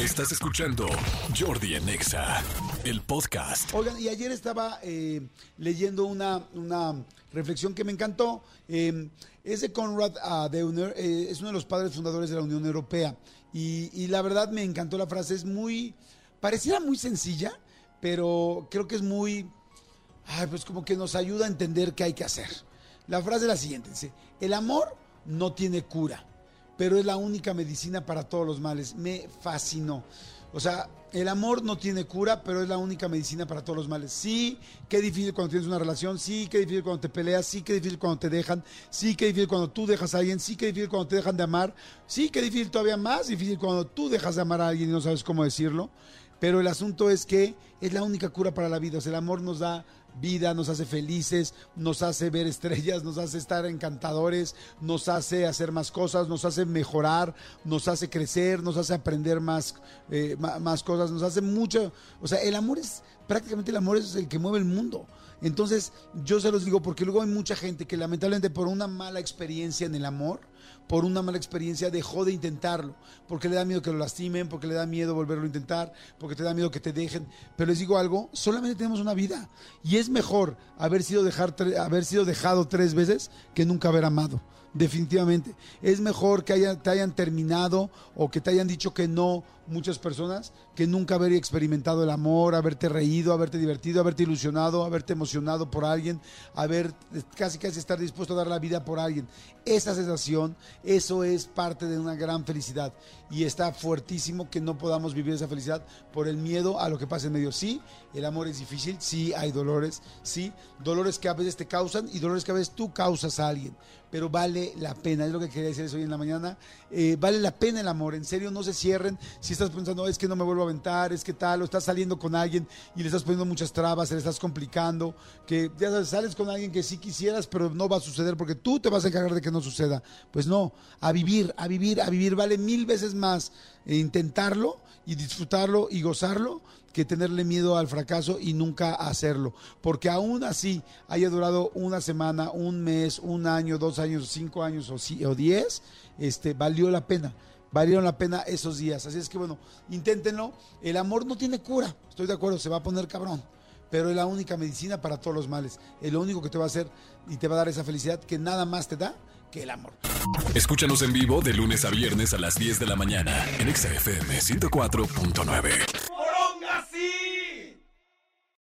Estás escuchando Jordi Anexa, el podcast. Oigan, y ayer estaba eh, leyendo una, una reflexión que me encantó. Eh, es de Konrad Adenauer, eh, es uno de los padres fundadores de la Unión Europea. Y, y la verdad me encantó la frase, es muy, pareciera muy sencilla, pero creo que es muy, ay, pues como que nos ayuda a entender qué hay que hacer. La frase es la siguiente, dice, el amor no tiene cura, pero es la única medicina para todos los males. Me fascinó. O sea, el amor no tiene cura, pero es la única medicina para todos los males. Sí, qué difícil cuando tienes una relación, sí, qué difícil cuando te peleas, sí, qué difícil cuando te dejan, sí, qué difícil cuando tú dejas a alguien, sí, qué difícil cuando te dejan de amar, sí, qué difícil todavía más difícil cuando tú dejas de amar a alguien y no sabes cómo decirlo. Pero el asunto es que es la única cura para la vida. O sea, el amor nos da vida, nos hace felices, nos hace ver estrellas, nos hace estar encantadores, nos hace hacer más cosas, nos hace mejorar, nos hace crecer, nos hace aprender más, eh, más cosas, nos hace mucho. O sea, el amor es, prácticamente el amor es el que mueve el mundo. Entonces, yo se los digo porque luego hay mucha gente que lamentablemente por una mala experiencia en el amor, por una mala experiencia dejó de intentarlo, porque le da miedo que lo lastimen, porque le da miedo volverlo a intentar, porque te da miedo que te dejen. Pero les digo algo, solamente tenemos una vida y es mejor haber sido, dejar, haber sido dejado tres veces que nunca haber amado. Definitivamente. Es mejor que te hayan terminado o que te hayan dicho que no muchas personas que nunca haber experimentado el amor, haberte reído, haberte divertido, haberte ilusionado, haberte emocionado por alguien, haber casi casi estar dispuesto a dar la vida por alguien. Esa sensación, eso es parte de una gran felicidad y está fuertísimo que no podamos vivir esa felicidad por el miedo a lo que pasa en medio. Sí, el amor es difícil, sí hay dolores, sí, dolores que a veces te causan y dolores que a veces tú causas a alguien, pero vale la pena, es lo que quería decirles hoy en la mañana, eh, vale la pena el amor, en serio no se cierren, si estás pensando, es que no me vuelvo a aventar, es que tal, o estás saliendo con alguien y le estás poniendo muchas trabas, le estás complicando, que ya sales con alguien que sí quisieras, pero no va a suceder porque tú te vas a encargar de que no suceda. Pues no, a vivir, a vivir, a vivir, vale mil veces más eh, intentarlo y disfrutarlo y gozarlo que tenerle miedo al fracaso y nunca hacerlo. Porque aún así haya durado una semana, un mes, un año, dos años, cinco años o diez, este, valió la pena. Valieron la pena esos días. Así es que bueno, inténtenlo. El amor no tiene cura. Estoy de acuerdo, se va a poner cabrón. Pero es la única medicina para todos los males. Es lo único que te va a hacer y te va a dar esa felicidad que nada más te da que el amor. Escúchanos en vivo de lunes a viernes a las 10 de la mañana en Exa FM 104.9.